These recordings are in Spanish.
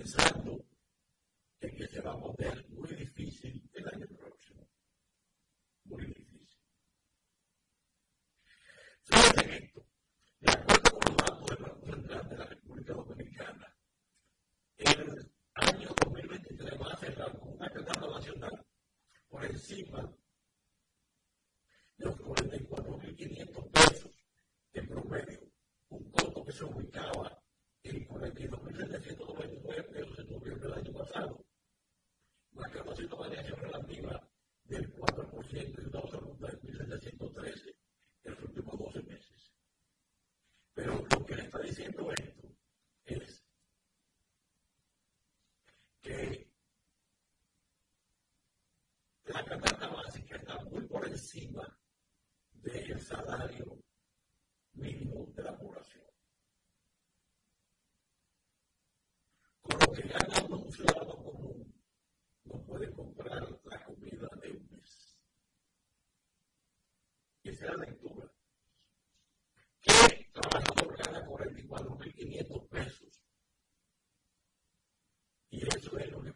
pensando en que se va a poner muy difícil el año próximo. Muy difícil. Fíjate en esto. De acuerdo con los datos del Banco Central de la República Dominicana, el año 2023 va a cerrar con una demanda nacional por encima de los 44.500 pesos en promedio, un costo que se ubicaba en 42.700 mujer en noviembre del año pasado. La capacidad de variación relativa del 4% y una otra pregunta de 1713 en los últimos 12 meses. Pero lo que le está diciendo esto suelo.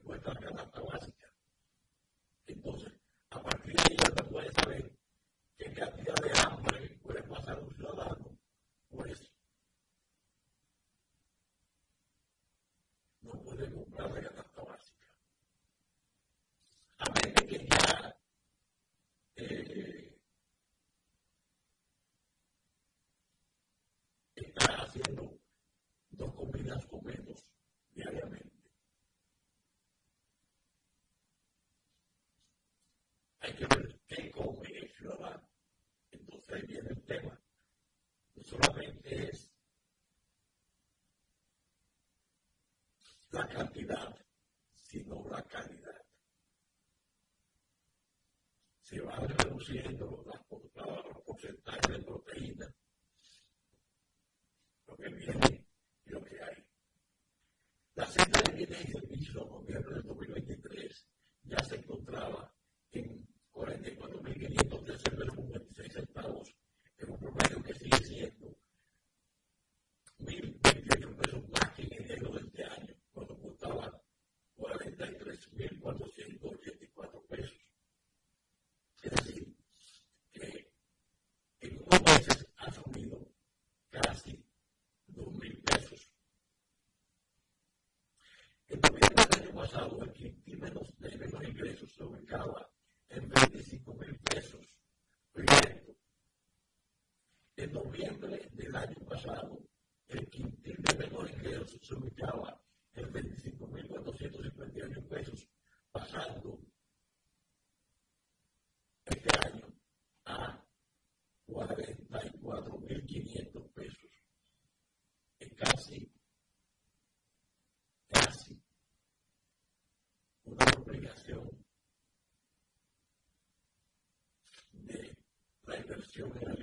hay que ver qué come el ciudadano. Entonces ahí viene el tema. No solamente es la cantidad, sino la calidad. Se van reduciendo los porcentajes de proteína, lo que viene y lo que hay. La cita de bienes y servicios gobierno noviembre del año pasado, el quintil de menor ingreso se ubicaba en 25.458 pesos, pasando este año a 44.500 pesos. Es casi, casi una obligación de la inversión en la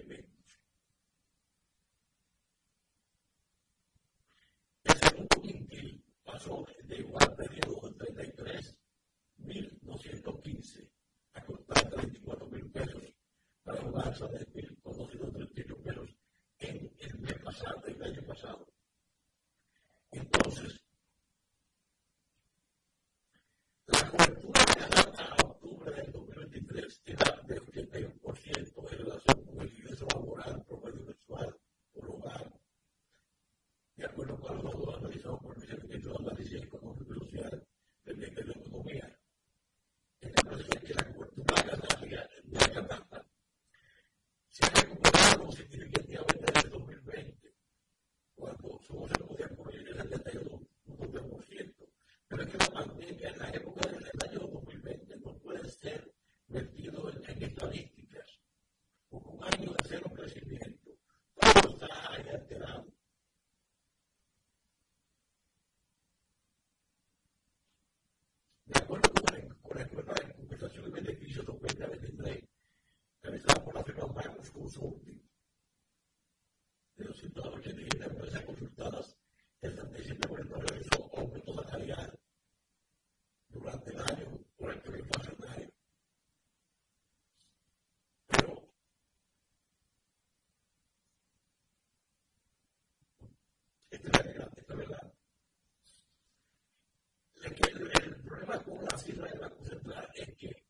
pasa del 2002 y en el mes pasado, en el año pasado. definitivamente desde 2020, cuando solo se podía morir en el 72%, un 2%, pero es que la pandemia en la época del año 2020 no puede ser metido en, estadísticas, con un año de cero crecimiento, todo está ahí alterado. De acuerdo con la, con la encuesta de compensación de beneficios 2023, realizada por la firma Marcos Consulting, sido el Banco Central es que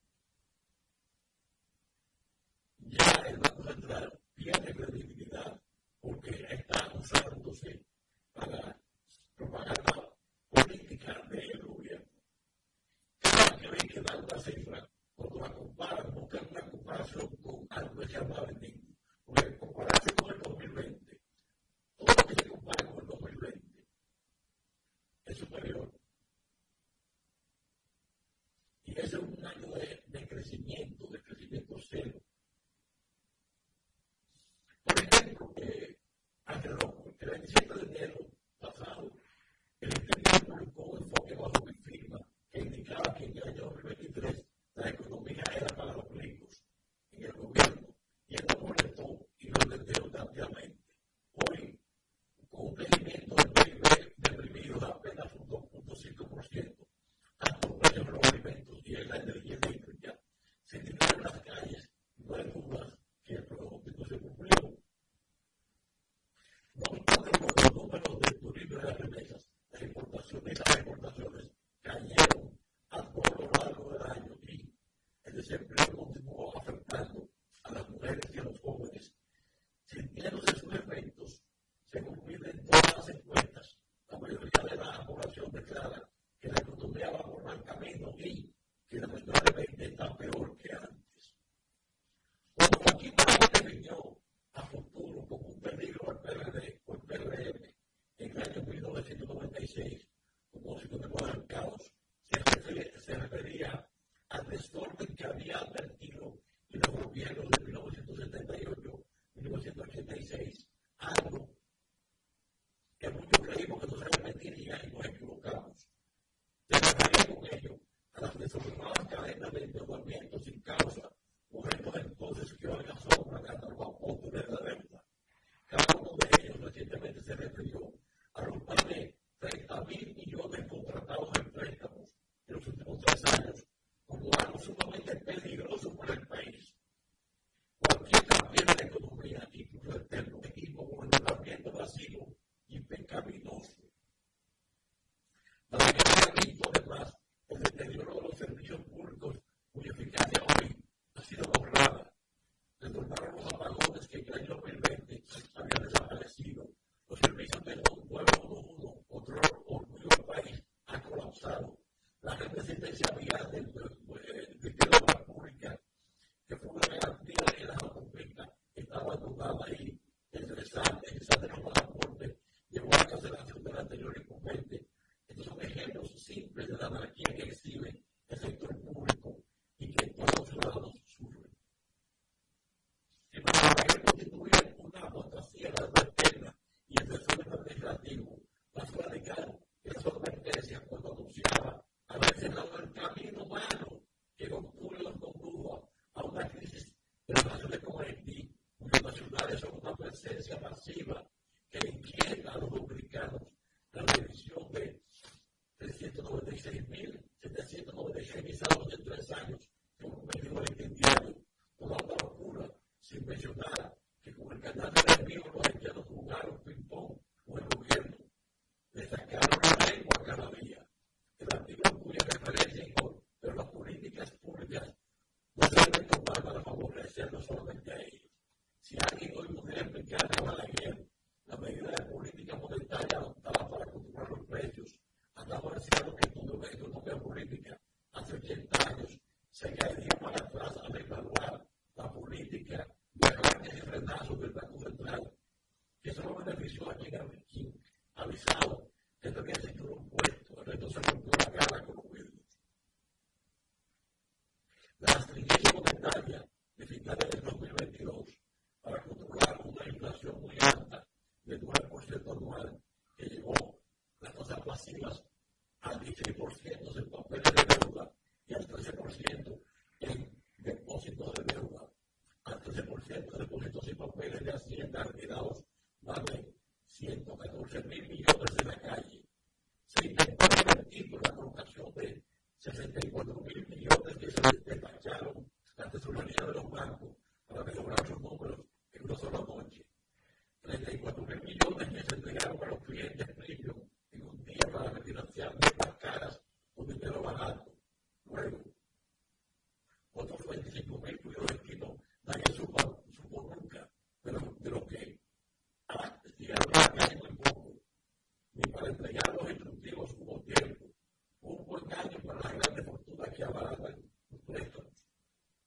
ya el Banco Central pierde credibilidad porque está usándose para propaganda política del gobierno. Cada que ven que dan una cifra Cambia vocês, que é passiva, haciendo depósitos y papeles de Hacienda retirados más de 114 mil millones de la calle. Se intentó revertir la colocación de 64 mil millones que se despacharon a la tesorería de los bancos para mejorar sus números en una sola noche. 34 mil millones que se entregaron a los clientes premium en un día para refinanciar las caras ni para entregar los instructivos un por tiempo o un portaño para las grandes fortuna que aparatan.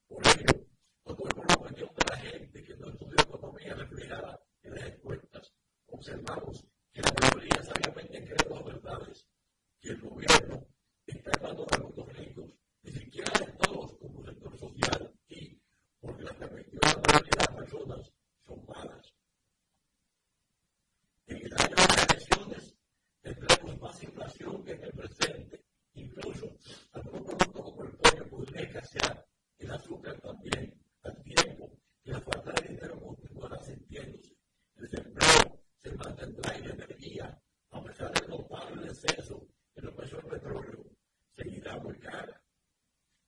Por ejemplo, no fue por la cuestión de la gente que no estudia autonomía despleada en las encuestas. Observamos que la mayoría sabiamente cree las verdades que el gobierno está evaluando los ricos, ni siquiera de todos como sector social y porque la recuperación realidad a personas. misma situación que en el presente, incluso algunos productos como el pollo podría escasear, el azúcar también, al tiempo que la falta de dinero continuará sintiéndose. El desempleo se mantendrá en energía, a pesar del notable exceso en los precios del petróleo, seguirá muy cara.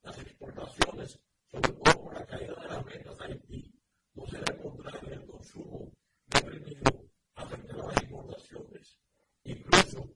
Las exportaciones, sobre todo por la caída de las ventas a Haití, no se repondrán en el consumo deprimido afectará las importaciones. Incluso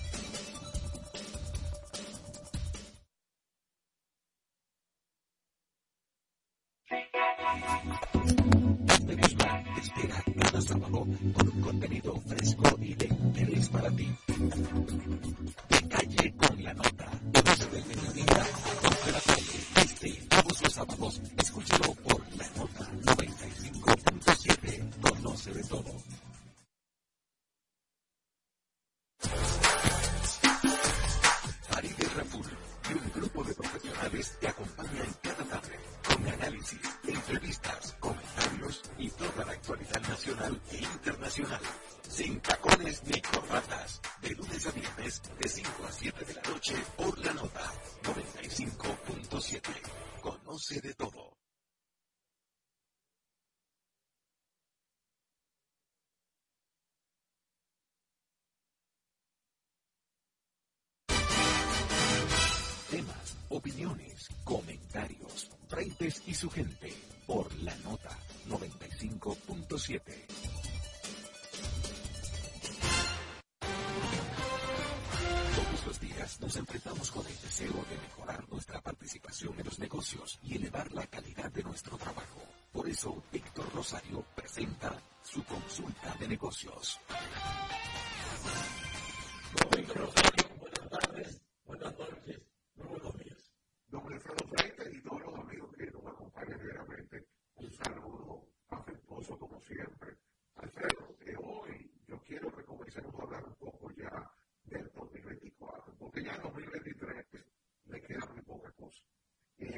opiniones, eso, Rosario presenta su consulta de negocios.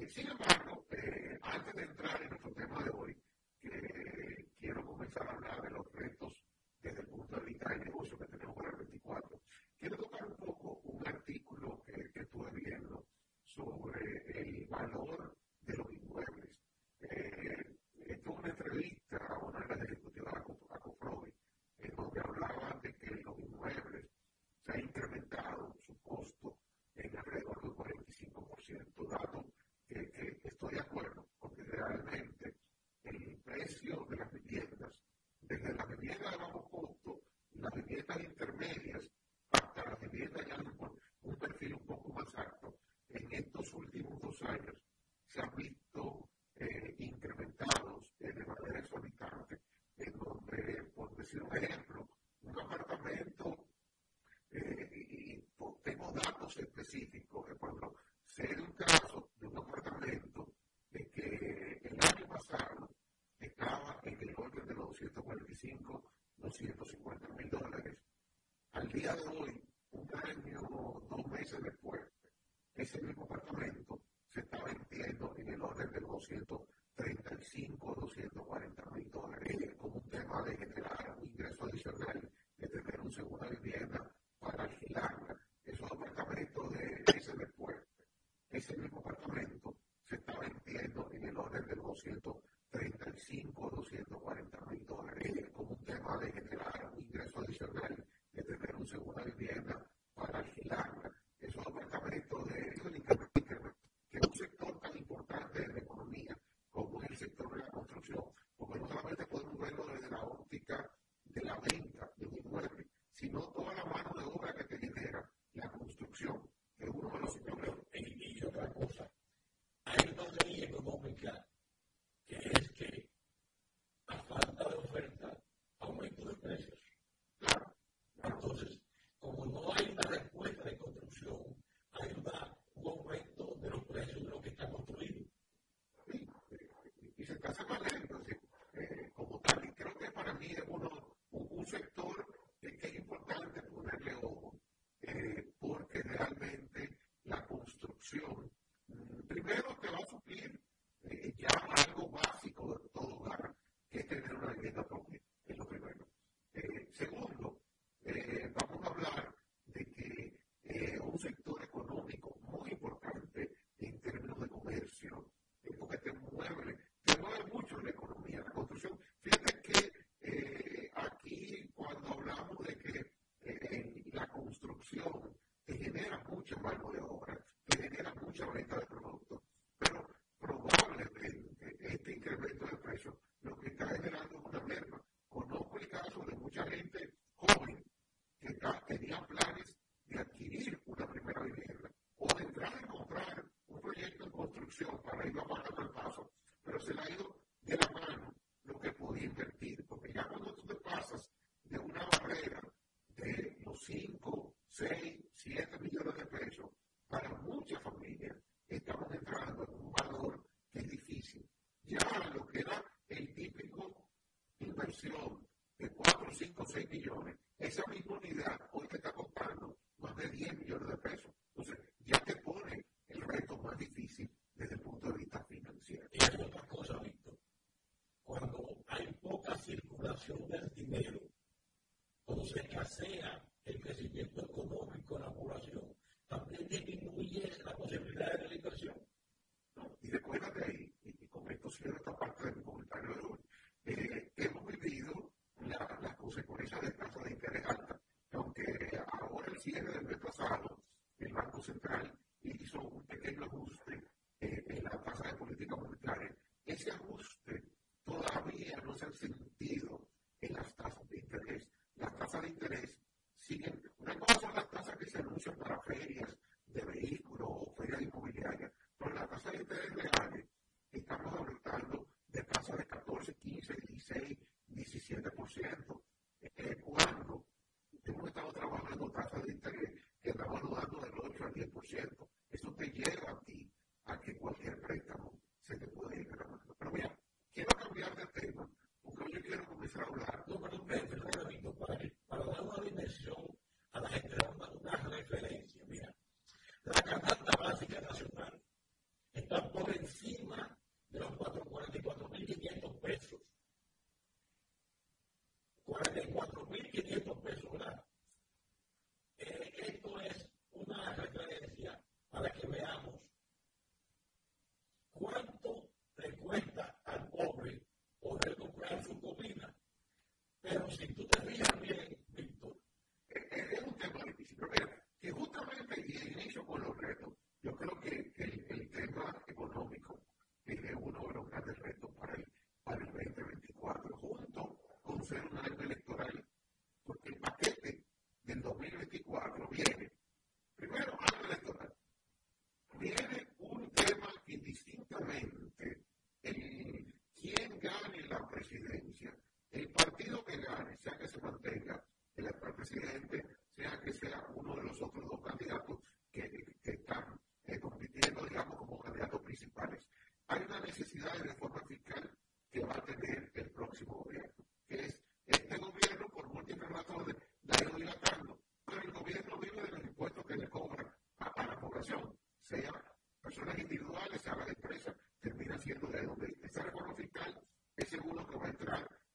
sin embargo, eh, antes de entrar en nuestro tema de hoy, eh, quiero comenzar a hablar de los retos desde el punto de vista del negocio que tenemos para el 24. Quiero tocar un poco un artículo que, estuve viendo sobre el valor de los inmuebles. Eh, esto es una intermedias hasta la vivienda ya por un perfil un poco más alto, en estos últimos dos años se han visto eh, incrementados de manera exorbitante, en donde, por decir un ejemplo, un apartamento, eh, y, tengo datos específicos, eh, cuando se un caso de un apartamento que el año pasado estaba en el orden de los 245, 250 mil dólares, día de hoy, un año, o dos meses después, ese mismo apartamento se está vendiendo en el orden de los 200 casa. más acción te genera mucho mano de obra, te genera mucha venta millones. Esa misma unidad of our failures いないんで。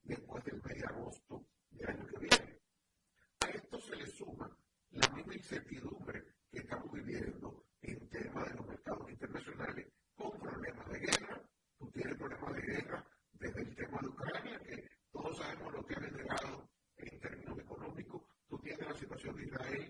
después del mes de agosto del año que viene. A esto se le suma la misma incertidumbre que estamos viviendo en temas de los mercados internacionales con problemas de guerra. Tú tienes problemas de guerra desde el tema de Ucrania, que todos sabemos lo que ha generado en términos económicos. Tú tienes la situación de Israel.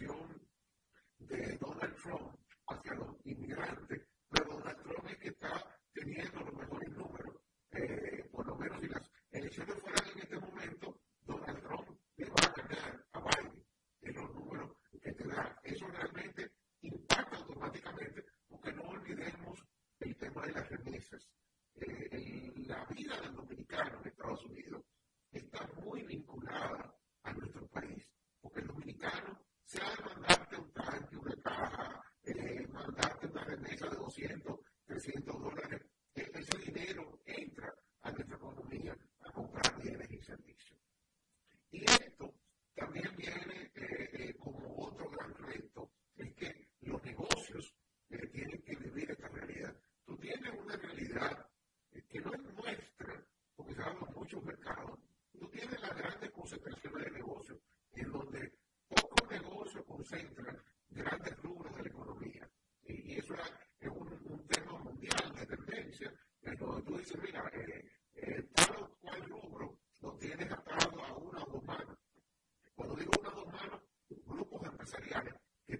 de Donald Trump hacia los inmigrantes, pero Donald Trump es que está teniendo los mejores números, eh, por lo menos si las elecciones fueran en este momento, Donald Trump le va a ganar a Biden en los números que te da. Eso realmente impacta automáticamente, porque no olvidemos el tema de las remesas. Eh, la vida del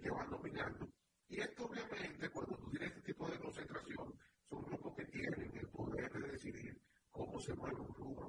que van dominando. Y esto obviamente cuando tú tienes este tipo de concentración, son grupos que tienen el poder de decidir cómo se mueve un rubro,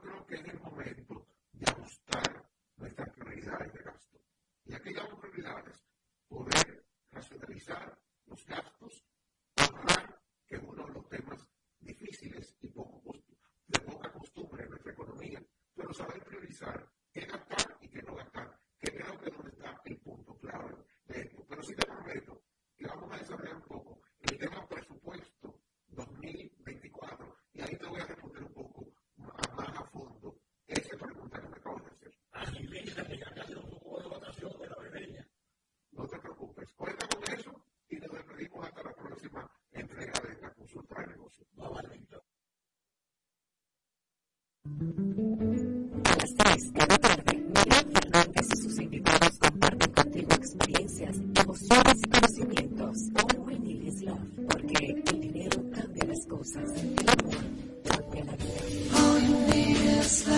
creo que es el momento. consulta de negocio. No vale A las 3 cada tarde, Miguel Fernández y sus invitados comparten contigo experiencias, emociones y conocimientos. All we need is love, porque el dinero cambia las cosas, el amor cambia la vida. All you need is love.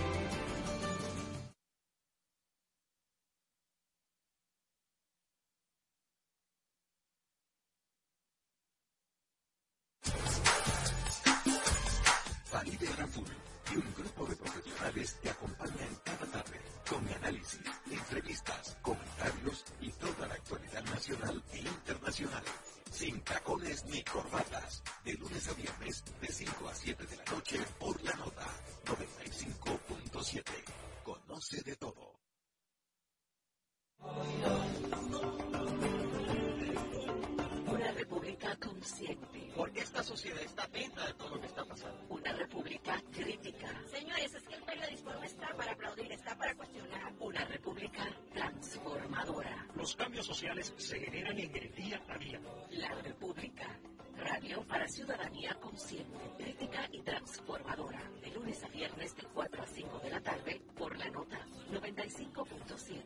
María Faría. La República. Radio para ciudadanía consciente, crítica y transformadora. De lunes a viernes de 4 a 5 de la tarde por la nota 95.7.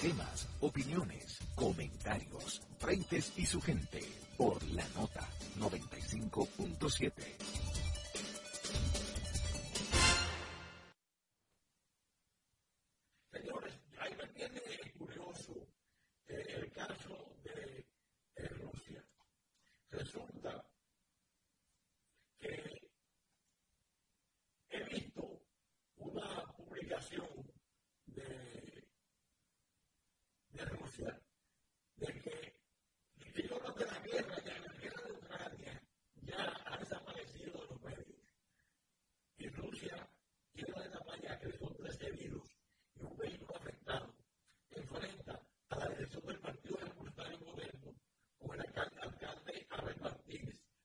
Temas, opiniones, comentarios, frentes y su gente por la nota 95.7.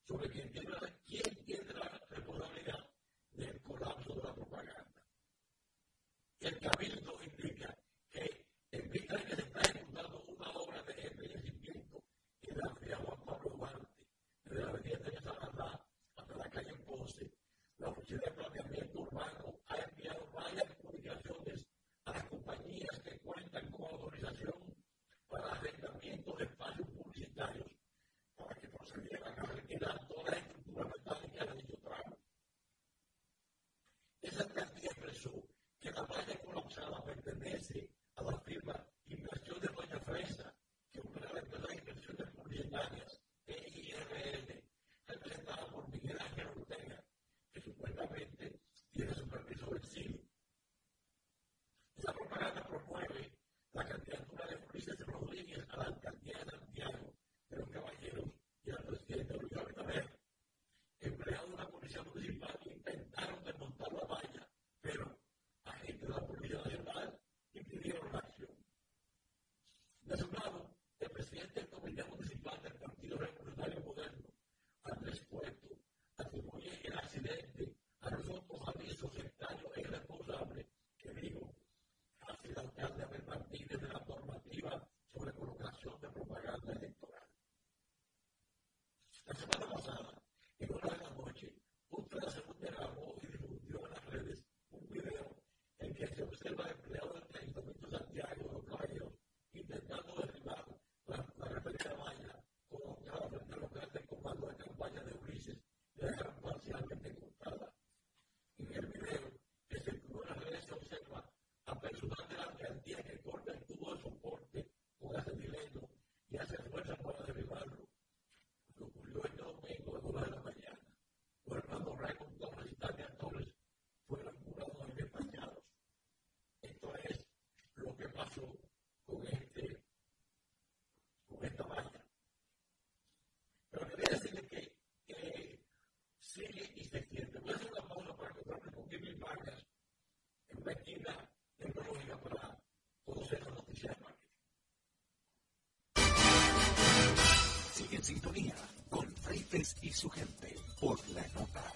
sobre quién tiene la, quién tiene la responsabilidad del colapso de la propaganda. El cabildo implica que en vista de que se está ejecutando una obra de embellecimiento en la avenida Juan Pablo Duarte, desde la avenida Teresa Barra hasta la calle Ponce, la Oficina de Planeamiento Urbano ha enviado varias comunicaciones a las compañías que cuentan con autorización para arrendamiento de espacios publicitarios abundant su gente por la nota.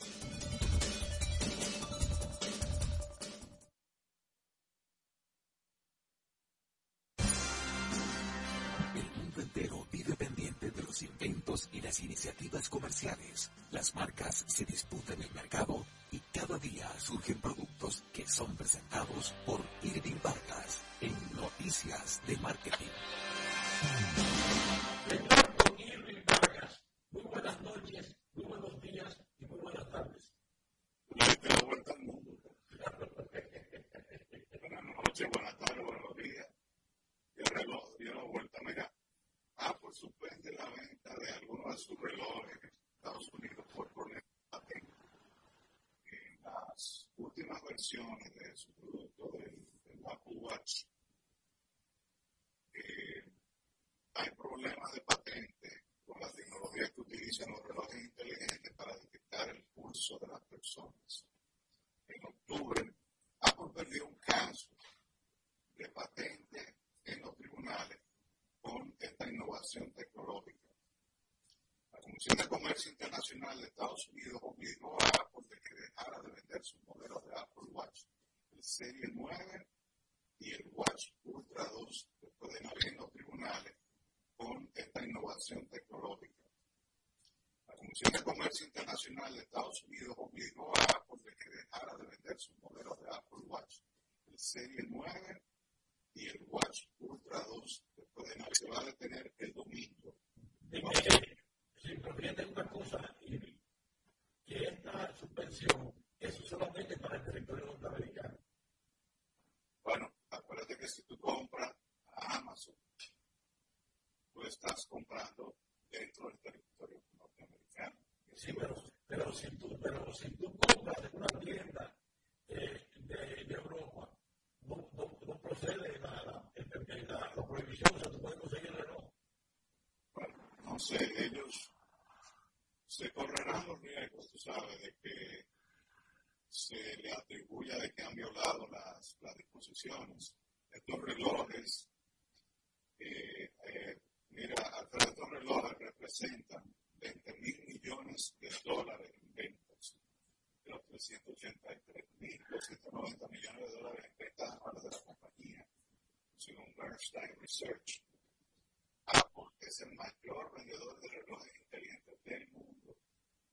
El mundo entero vive pendiente de los inventos y las iniciativas comerciales. Las marcas se disputan el mercado y cada día surgen productos que son presentados por Irving Vargas en Noticias de Marketing. serio. Estos relojes, eh, eh, mira, estos relojes representan 20 mil millones de dólares en ventas, de los 383 mil, 290 millones de dólares en ventas anuales de la compañía, según Bernstein Research. Apple es el mayor vendedor de relojes inteligentes del mundo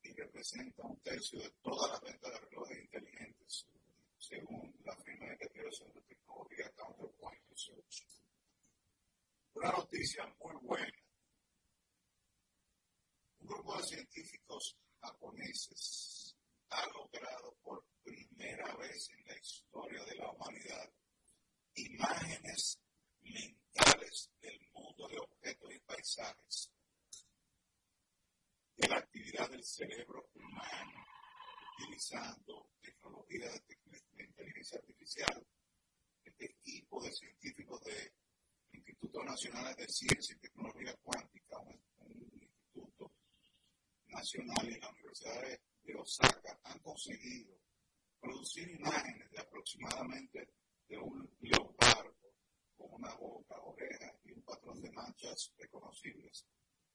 y representa un tercio de todas las ventas de relojes inteligentes, según la firma de investigación de tecnología Counterpoint Research. Una noticia muy buena. Un grupo de científicos japoneses ha logrado por primera vez en la historia de la humanidad imágenes mentales del mundo de objetos y paisajes de la actividad del cerebro humano utilizando tecnología de, inteligencia artificial. Este equipo de científicos del Instituto Nacional de Ciencia y Tecnología Cuántica, un, instituto nacional en la Universidad de Osaka, han conseguido producir imágenes de aproximadamente de un leopardo con una boca, orejas y un patrón de manchas reconocibles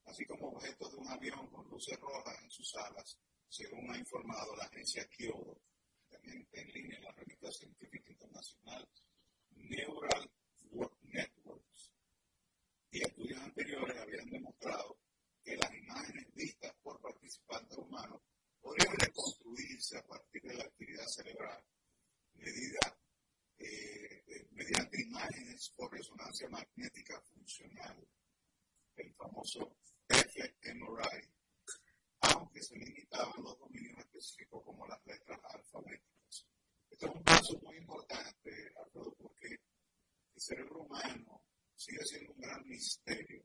así como objetos de un avión con luces rojas en sus alas, según ha informado la agencia Kyoto, también en línea en la revista científica internacional Neural Networks. Y estudios anteriores habían demostrado que las imágenes vistas por participantes humanos podrían reconstruirse a partir de la actividad cerebral, medida, eh, mediante imágenes por resonancia magnética funcional, el famoso fMRI, aunque se limitaban los dominios específicos como las letras alfabéticas. Este es un paso muy importante, Alfredo, porque el cerebro humano sigue siendo un gran misterio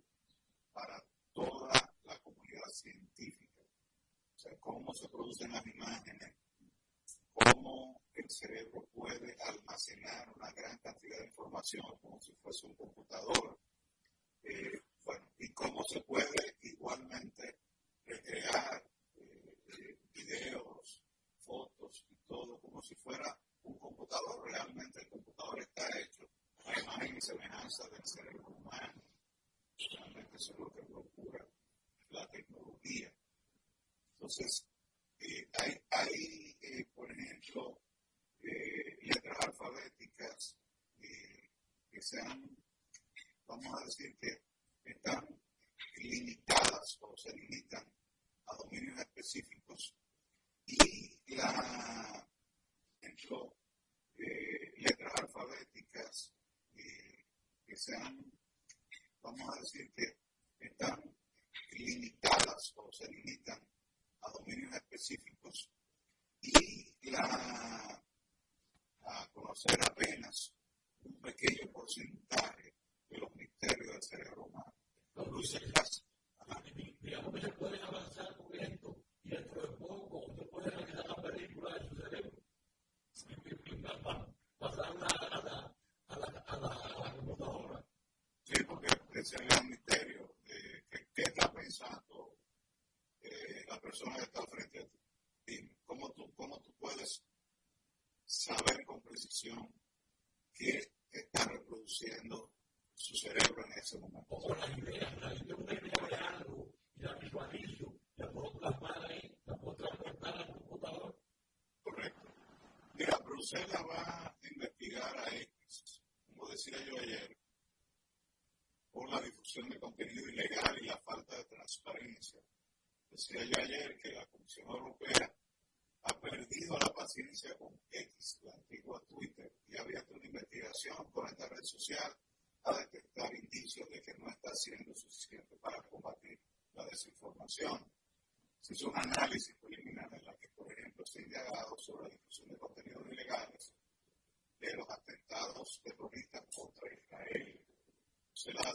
para toda la comunidad científica. O sea, cómo se producen las imágenes, cómo el cerebro puede almacenar una gran cantidad de información como si fuese un computador. Eh, bueno, y cómo se puede igualmente recrear eh, videos, fotos y todo como si fuera un computador. Realmente el computador está hecho a imagen y semejanza del cerebro humano. Realmente eso es lo que procura la Entonces, eh, hay, hay eh, por ejemplo, eh, letras alfabéticas que sean, vamos a decir que están limitadas o se limitan a dominios específicos. Y la, ejemplo, letras alfabéticas que sean, vamos a decir que están limitadas o se limitan a dominios específicos y la, a conocer apenas un pequeño porcentaje de los misterios del cerebro humano. Los luces digamos que se pueden avanzar con esto y dentro de poco se puede realizar la película de su cerebro. Pasarla a la, a la, a la, a la computadora. Sí, porque ese es un misterio. de ¿Qué está pensando eh, la persona que está frente a ti? Dime, ¿cómo tú, cómo tú puedes saber con precisión qué está reproduciendo su cerebro en ese momento? O las ideas, la idea de algo y la visualizo, la puedo plasmar ahí, la puedo transportar al computador. Correcto. Bruselas va a investigar a X, como decía yo ayer, por la difusión de contenido ilegal y la falta de transparencia. Decía yo ayer que la Comisión Europea ha perdido la paciencia con X, la antigua Twitter, y ha abierto una investigación con esta red social a detectar indicios de que no está haciendo suficiente para combatir la desinformación. Se hizo un análisis preliminar en la que, por ejemplo, se ha indagado sobre la difusión de contenidos ilegales de los atentados terroristas contra Israel. Se le ha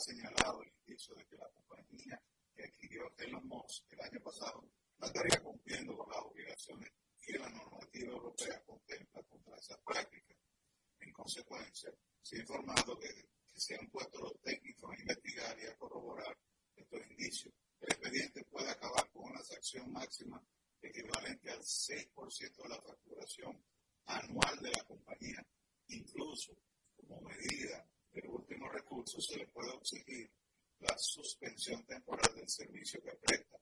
indicio de que la compañía que adquirió Elon Musk el año pasado no estaría cumpliendo con las obligaciones que la normativa europea contempla contra esas prácticas. En consecuencia, se ha informado que, que se han puesto los técnicos a investigar y a corroborar estos indicios el expediente puede acabar con una sanción máxima equivalente al 6% de la facturación anual de la compañía. Incluso, como medida del último recurso, se le puede exigir la suspensión temporal del servicio que presta.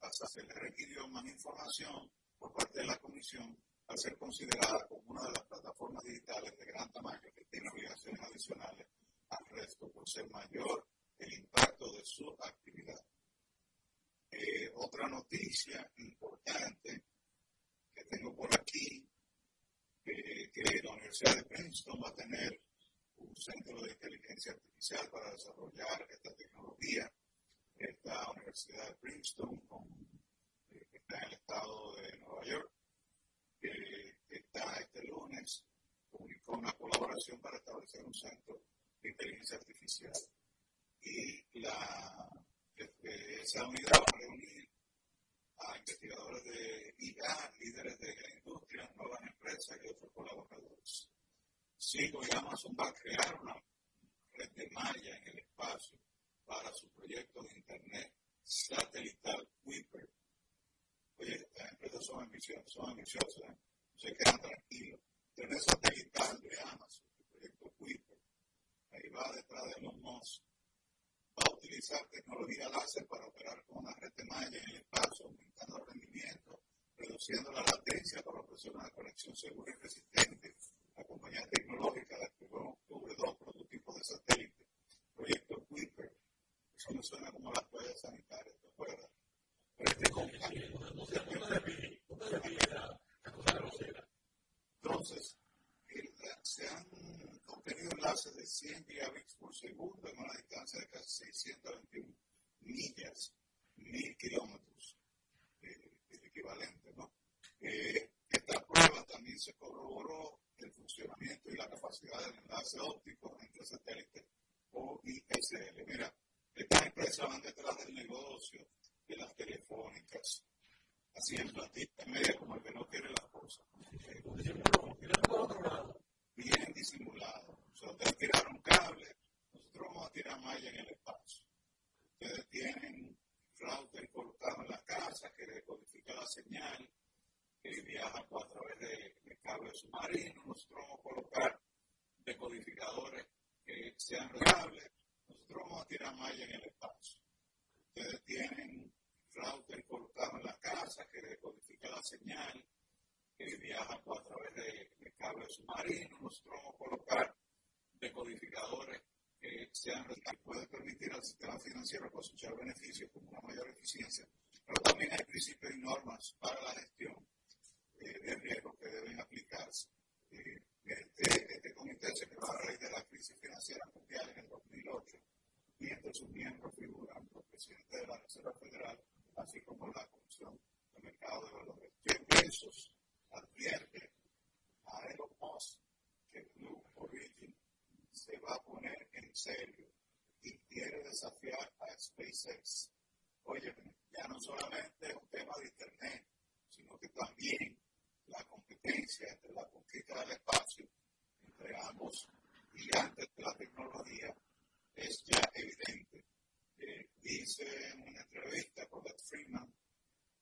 Hasta se le requirió más información por parte de la Comisión al ser considerada como una de las plataformas digitales de gran tamaño que tiene obligaciones adicionales al resto por ser mayor el impacto de su actividad. Eh, otra noticia importante que tengo por aquí, eh, que la Universidad de Princeton va a tener un centro de inteligencia artificial para desarrollar esta tecnología. Esta Universidad de Princeton, eh, que está en el estado de Nueva York, que está este lunes, publicó una colaboración para establecer un centro de inteligencia artificial. Y la esa unidad va a reunir a investigadores de IA, líderes de la industria, nuevas empresas y otros colaboradores. Sigo y Amazon va a crear una red de malla en el espacio para su proyecto de Internet satelital Kuiper. Oye, las empresas son ambiciosas, ¿eh? se quedan tranquilos. Internet satelital de Amazon, el proyecto Kuiper. Ahí va detrás de los Musk va a utilizar tecnología láser para operar con una red de malla en el espacio, aumentando el rendimiento, reduciendo la latencia para ofrecer una conexión segura y resistente. La en el espacio. Ustedes tienen router colocado en la casa que decodifica la señal, que viaja a través de, de cables submarinos. Nosotros vamos a colocar decodificadores que sean que pueden permitir al sistema financiero cosechar beneficios Oye, ya no solamente es un tema de Internet, sino que también la competencia entre la conquista del espacio entre ambos gigantes de la tecnología es ya evidente. Eh, dice en una entrevista con Beth Freeman,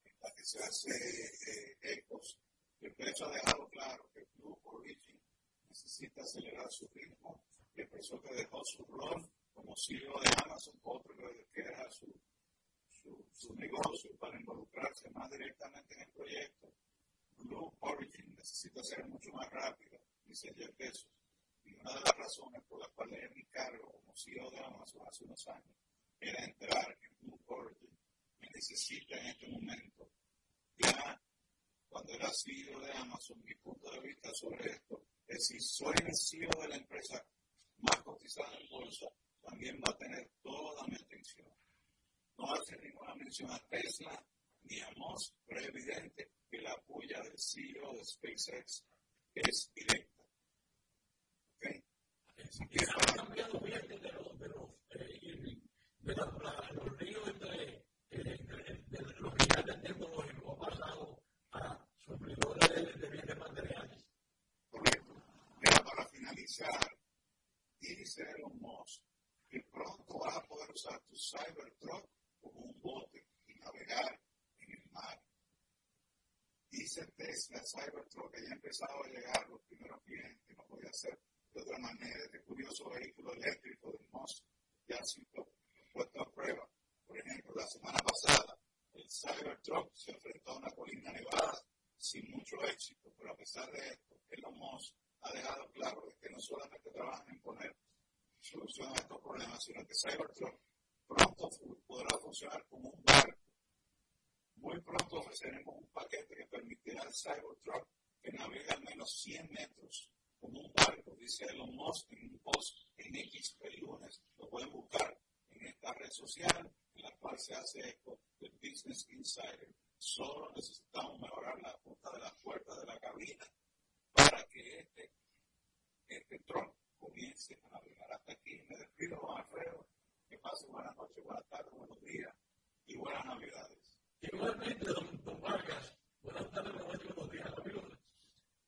en la que se hace eh, ecos, el precio ha dejado claro que Blue Origin necesita acelerar su ritmo y expresó que dejó su rol como CEO de Amazon, que era su, su, su negocio, para involucrarse más directamente en el proyecto. Blue Origin necesita ser mucho más rápido, dice Jeff Bezos. Y una de las razones por las cuales mi cargo como CEO de Amazon hace unos años era entrar en Blue Origin. Me necesita en este momento. Ya cuando era CEO de Amazon, mi punto de vista sobre esto es si soy el CEO de la empresa más cotizada en bolsa, también va a tener toda mi atención. No hace ninguna mención a Tesla ni a Musk, pero es evidente que la apoya del CEO de SpaceX es directa. ¿Okay? Que ha cambiado bien de los, de los, eh, de la, la, los ríos entre, entre, entre los gigantes tecnológicos ha pasado a suplidores de, de bienes materiales. Correcto. Pero para finalizar, dice Elon Musk que pronto vas a poder usar tu Cybertruck como un bote y navegar en el mar. Dice Tesla Cybertruck empezado a llegar los primeros clientes, no podía ser de otra manera. Este curioso vehículo eléctrico de Musk ya ha sido puesto a prueba. Por ejemplo, la semana pasada, el Cybertruck se enfrentó a una colina nevada sin mucho éxito, pero a pesar de esto, Elon Musk ha dejado claro que no solamente trabajan en poner solución a estos problemas, sino que Cybertruck pronto podrá funcionar como un barco. Muy pronto ofreceremos un paquete que permitirá al Cybertruck que navegue al menos 100 metros como un barco, dice Elon Musk en un post en X lunes. Lo pueden buscar en esta red social en la cual se hace eco del Business Insider. Solo necesitamos mejorar la punta de la puerta de la cabina para que este, este tron comience a navegar. Hasta aquí me despido, Juan Alfredo. Que pase buenas noches, buenas tardes, buenos días y buenas navidades. Igualmente, don, don buenas tardes, buenas noches, buenos días,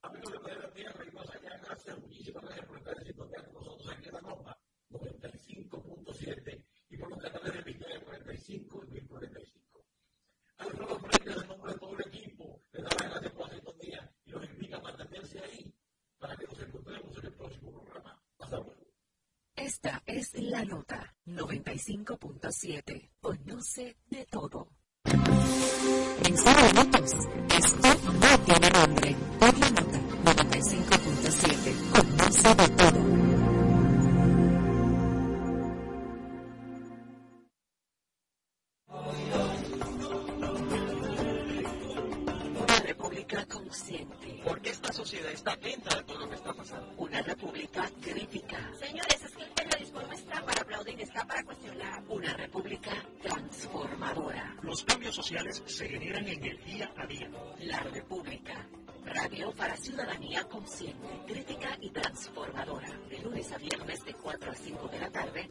amigos. De Planeta Tierra y allá, gracias muchísimas gracias por estar en sintonía con nosotros aquí en la Roma 95.7 y por los canales de Victoria 45 y 1045. Alfredo Frente, en nombre de todo el equipo, le da las gracias por la sintonía y los invita a mantenerse ahí para que nos encontremos en el próximo programa. Hasta luego. Esta es la nota 95.7. Conoce de todo. En cinco minutos, esto no tiene nombre. Por la nota 95.7. Conoce de todo. Una república consciente. Porque esta sociedad está atenta a todo lo que está pasando. Una república crítica. Señores, es que el periodismo no está para aplaudir, está para cuestionar. Una república transformadora. Los cambios sociales se generan en el día a día. La República. Radio para ciudadanía consciente, crítica y transformadora. De lunes a viernes de 4 a 5 de la tarde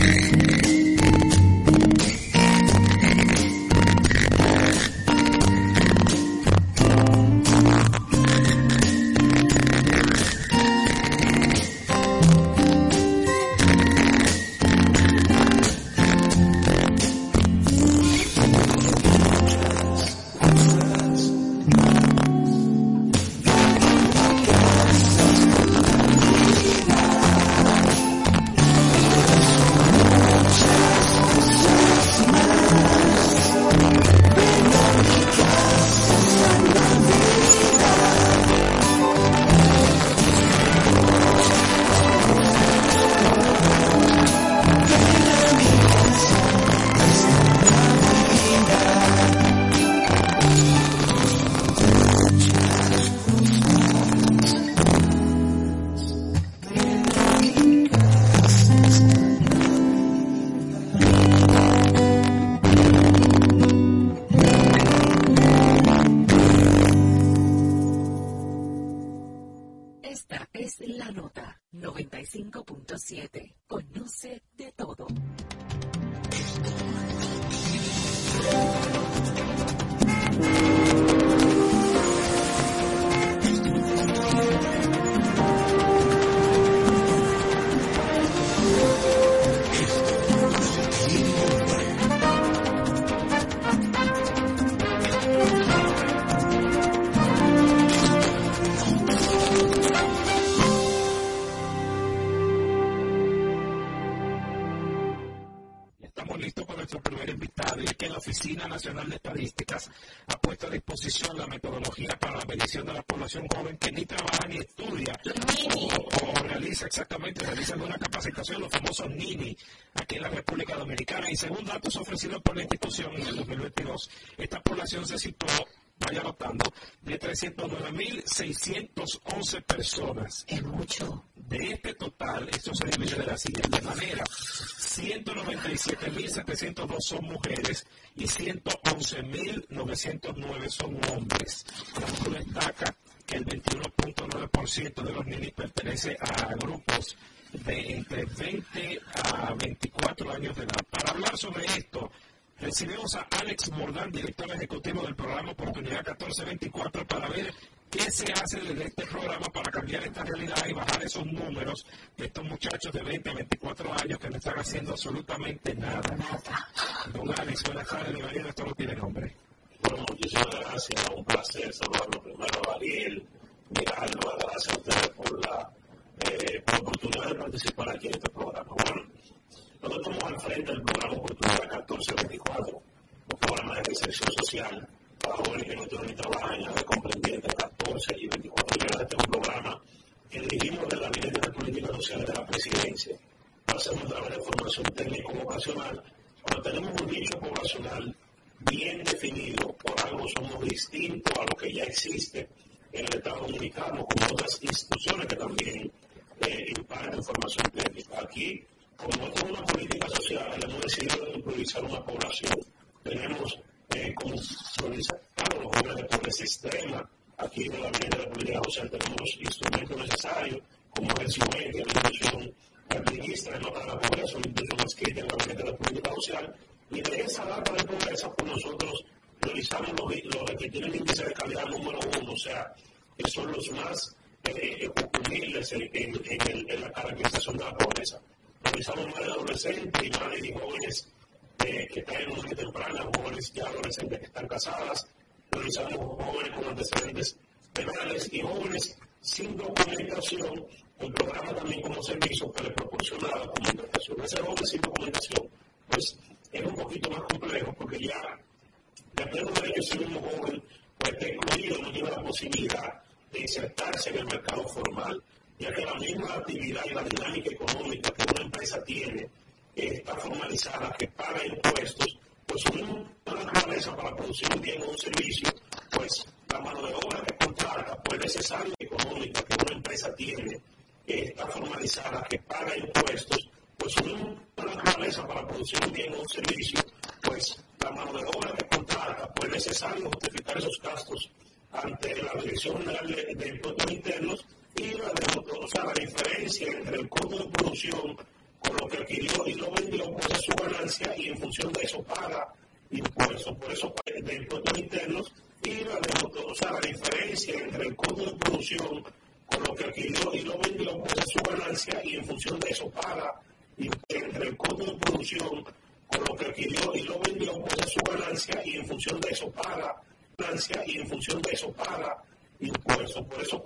es que la Oficina Nacional de Estadísticas ha puesto a disposición la metodología para la medición de la población joven que ni trabaja ni estudia o, realiza exactamente, realiza alguna capacitación, los famosos NINI, aquí en la República Dominicana. Y según datos ofrecidos por la institución en el 2022, esta población se situó vaya notando, de 309.611 personas. Es mucho. De este total, esto se divide de la siguiente manera. 197.702 son mujeres y 111.909 son hombres. Esto destaca que el 21.9% de los niños pertenece a grupos de entre 20 a 24 años de edad. Para hablar sobre esto, recibimos a Alex Mordán, director ejecutivo del programa Oportunidad 1424, para ver qué se hace desde este programa para cambiar esta realidad y bajar esos números de estos muchachos de 20 a 24 años que no están haciendo absolutamente nada. Don Alex, buenas tardes, bienvenido, esto no tiene nombre. Bueno, muchísimas gracias, un placer saludarlo primero a Ariel, mirarlo, gracias a ustedes por la, eh, por la oportunidad de participar aquí en este programa. Nosotros estamos al frente del programa Oportunidad 1424, un programa de inserción social para jóvenes que no tienen ni trabajo, de comprendiente entre 14 y 24 años. Este es un programa que dirigimos de la Dirección de Políticas Sociales de la Presidencia. Hacemos a través de formación técnico-vocacional. Cuando tenemos un nicho poblacional bien definido, por algo somos distintos a lo que ya existe en el Estado Dominicano, con otras instituciones que también eh, imparten formación técnica. Aquí como es una política social, hemos decidido improvisar una población. Tenemos eh, los jóvenes de pobreza extrema. Aquí en la línea de la política social tenemos los instrumentos necesarios, como el CIUE, que la que administra el mapa de la pobreza, una institución escrita en la línea de la política social. Y de esa data de pobreza, pues nosotros realizamos los, que tienen índice de calidad número uno, o sea, que son los más eh, en, en, en la caracterización de la pobreza realizamos más de adolescentes y madres y jóvenes eh, que están en una temprana, jóvenes ya adolescentes que están casadas, realizamos jóvenes con antecedentes penales y jóvenes sin documentación, el programa también como servicio que les proporciona la documentación. Ese joven sin documentación, pues es un poquito más complejo porque ya de pleno derecho ser un joven pues está incluido, no tiene la posibilidad de insertarse en el mercado formal ya que la misma actividad y la dinámica económica que una empresa tiene está formalizada, que paga impuestos, pues una naturaleza para producir un bien o un servicio, pues la mano de obra que contrata, pues necesaria económica que una empresa tiene, está formalizada, que paga impuestos, pues una naturaleza para producir un bien o un servicio, pues la mano de obra que contrata, pues necesario justificar esos gastos ante la Dirección General de Impuestos Internos y la, o sea, la diferencia entre el costo de producción con lo que adquirió y lo vendió, pues es su ganancia y en función de eso paga impuestos. Por eso, de impuestos internos y la, o sea, la diferencia entre el costo de producción con lo que adquirió y lo vendió, pues es su ganancia y en función de eso paga entre el costo de producción con lo que adquirió y lo vendió, pues es su ganancia y en función de eso paga ganancia y en función de eso paga impuestos. Por eso, por eso